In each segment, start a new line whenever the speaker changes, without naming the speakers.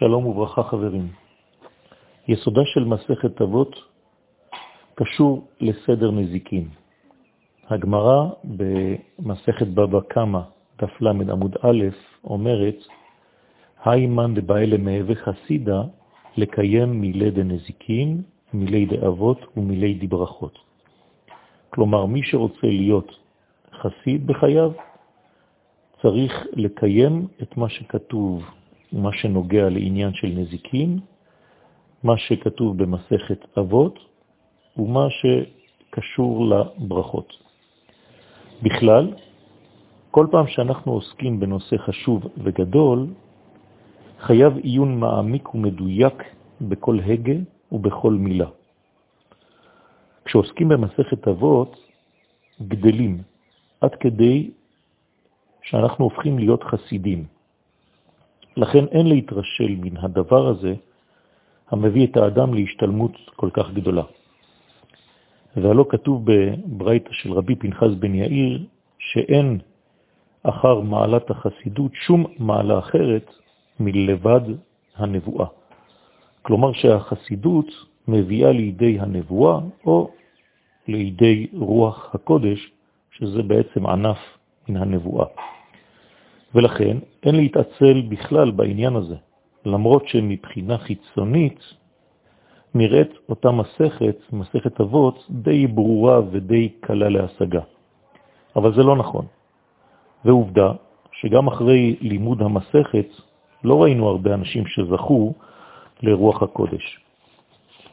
שלום וברכה חברים. יסודה של מסכת אבות קשור לסדר נזיקין. הגמרא במסכת בבא קמא, דף ל עמוד א', אומרת, היימן דבאי למהווה חסידה לקיים מילי דנזיקין, מילי דאבות ומילי דברכות. כלומר, מי שרוצה להיות חסיד בחייו, צריך לקיים את מה שכתוב, מה שנוגע לעניין של נזיקין, מה שכתוב במסכת אבות ומה שקשור לברכות. בכלל, כל פעם שאנחנו עוסקים בנושא חשוב וגדול, חייב עיון מעמיק ומדויק בכל הגה ובכל מילה. כשעוסקים במסכת אבות, גדלים עד כדי שאנחנו הופכים להיות חסידים. לכן אין להתרשל מן הדבר הזה המביא את האדם להשתלמות כל כך גדולה. והלא כתוב בברייתא של רבי פנחס בן יאיר שאין אחר מעלת החסידות שום מעלה אחרת מלבד הנבואה. כלומר שהחסידות מביאה לידי הנבואה או לידי רוח הקודש, שזה בעצם ענף מן הנבואה. ולכן אין להתעצל בכלל בעניין הזה, למרות שמבחינה חיצונית נראית אותה מסכת, מסכת אבות, די ברורה ודי קלה להשגה. אבל זה לא נכון. ועובדה שגם אחרי לימוד המסכת לא ראינו הרבה אנשים שזכו לרוח הקודש.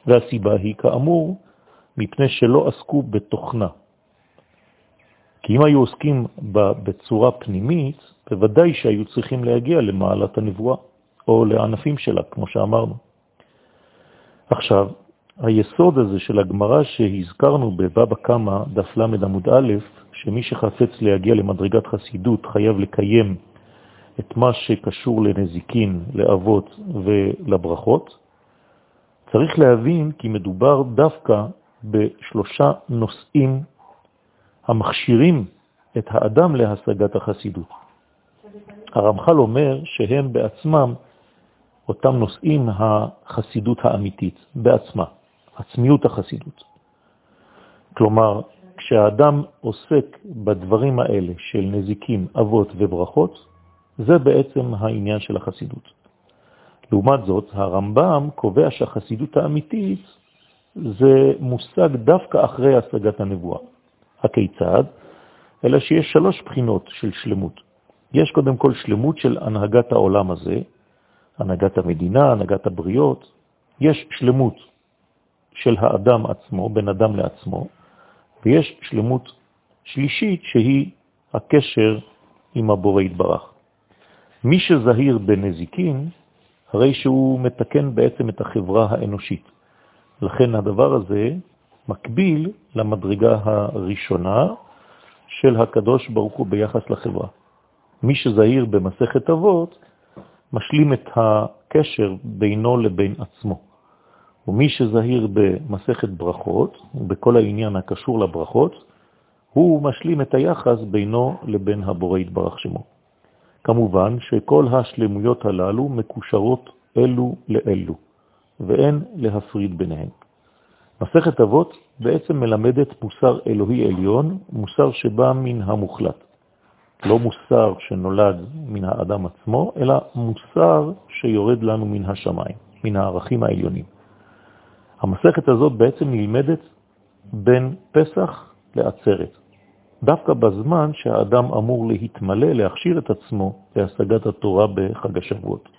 והסיבה היא, כאמור, מפני שלא עסקו בתוכנה. כי אם היו עוסקים בה בצורה פנימית, בוודאי שהיו צריכים להגיע למעלת הנבואה, או לענפים שלה, כמו שאמרנו. עכשיו, היסוד הזה של הגמרא שהזכרנו בבבא קמא, דף ל עמוד א', שמי שחפץ להגיע למדרגת חסידות חייב לקיים את מה שקשור לנזיקין, לאבות ולברכות, צריך להבין כי מדובר דווקא בשלושה נושאים המכשירים את האדם להשגת החסידות. הרמח"ל אומר שהם בעצמם אותם נושאים החסידות האמיתית, בעצמה, עצמיות החסידות. כלומר, כשהאדם עוסק בדברים האלה של נזיקים, אבות וברכות, זה בעצם העניין של החסידות. לעומת זאת, הרמב"ם קובע שהחסידות האמיתית זה מושג דווקא אחרי השגת הנבואה. הכיצד? אלא שיש שלוש בחינות של שלמות. יש קודם כל שלמות של הנהגת העולם הזה, הנהגת המדינה, הנהגת הבריות. יש שלמות של האדם עצמו, בין אדם לעצמו, ויש שלמות שלישית שהיא הקשר עם הבורא התברך. מי שזהיר בנזיקין, הרי שהוא מתקן בעצם את החברה האנושית. לכן הדבר הזה מקביל למדרגה הראשונה של הקדוש ברוך הוא ביחס לחברה. מי שזהיר במסכת אבות, משלים את הקשר בינו לבין עצמו. ומי שזהיר במסכת ברכות, בכל העניין הקשור לברכות, הוא משלים את היחס בינו לבין הבורא יתברך שמו. כמובן שכל השלמויות הללו מקושרות אלו לאלו, ואין להפריד ביניהן. מסכת אבות בעצם מלמדת מוסר אלוהי עליון, מוסר שבא מן המוחלט. לא מוסר שנולד מן האדם עצמו, אלא מוסר שיורד לנו מן השמיים, מן הערכים העליונים. המסכת הזאת בעצם נלמדת בין פסח לעצרת, דווקא בזמן שהאדם אמור להתמלא, להכשיר את עצמו להשגת התורה בחג השבועות.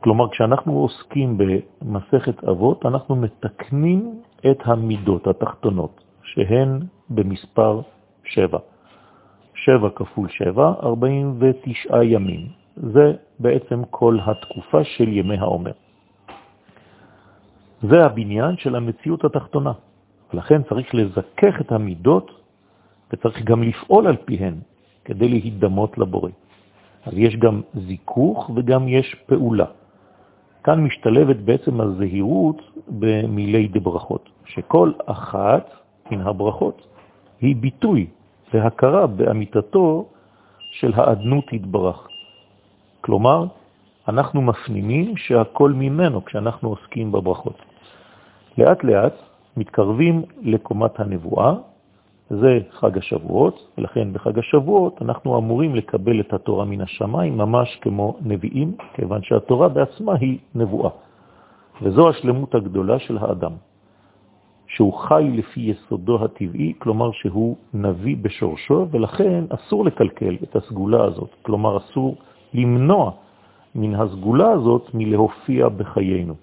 כלומר, כשאנחנו עוסקים במסכת אבות, אנחנו מתקנים את המידות התחתונות, שהן במספר שבע. שבע כפול שבע, 49 ימים. זה בעצם כל התקופה של ימי העומר. זה הבניין של המציאות התחתונה. לכן צריך לזכך את המידות וצריך גם לפעול על פיהן כדי להידמות לבורא. אז יש גם זיכוך וגם יש פעולה. כאן משתלבת בעצם הזהירות במילי דברכות, שכל אחת מן הברכות היא ביטוי והכרה באמיתתו של האדנות התברך. כלומר, אנחנו מפנימים שהכל ממנו כשאנחנו עוסקים בברכות. לאט לאט מתקרבים לקומת הנבואה, זה חג השבועות, ולכן בחג השבועות אנחנו אמורים לקבל את התורה מן השמיים ממש כמו נביאים, כיוון שהתורה בעצמה היא נבואה. וזו השלמות הגדולה של האדם, שהוא חי לפי יסודו הטבעי, כלומר שהוא נביא בשורשו, ולכן אסור לקלקל את הסגולה הזאת, כלומר אסור למנוע מן הסגולה הזאת מלהופיע בחיינו.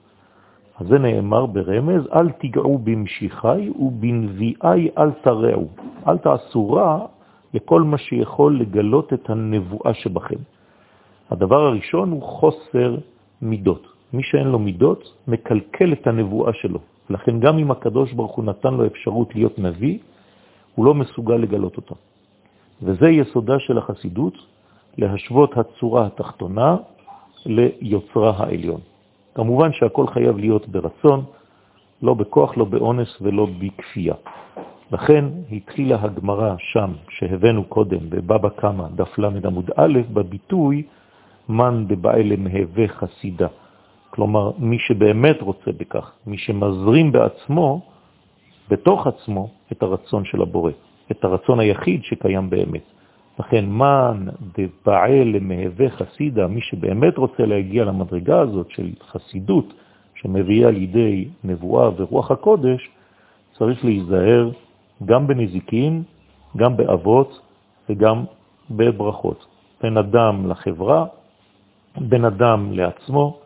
אז זה נאמר ברמז, אל תיגעו במשיחי ובנביאי אל תרעו. אל תעשו רע לכל מה שיכול לגלות את הנבואה שבכם. הדבר הראשון הוא חוסר מידות. מי שאין לו מידות מקלקל את הנבואה שלו. לכן גם אם הקדוש ברוך הוא נתן לו אפשרות להיות נביא, הוא לא מסוגל לגלות אותה. וזה יסודה של החסידות, להשוות הצורה התחתונה ליוצרה העליון. כמובן שהכל חייב להיות ברצון, לא בכוח, לא באונס ולא בכפייה. לכן התחילה הגמרה שם, שהבאנו קודם, בבבא קמא, דף למד עמוד א', בביטוי מן דבאי למהווה חסידה. כלומר, מי שבאמת רוצה בכך, מי שמזרים בעצמו, בתוך עצמו, את הרצון של הבורא, את הרצון היחיד שקיים באמת. לכן מן דבעל למהווה חסידה, מי שבאמת רוצה להגיע למדרגה הזאת של חסידות, שמביאה לידי נבואה ורוח הקודש, צריך להיזהר גם בנזיקין, גם באבות וגם בברכות. בין אדם לחברה, בין אדם לעצמו,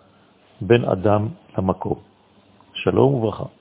בין אדם למקום. שלום וברכה.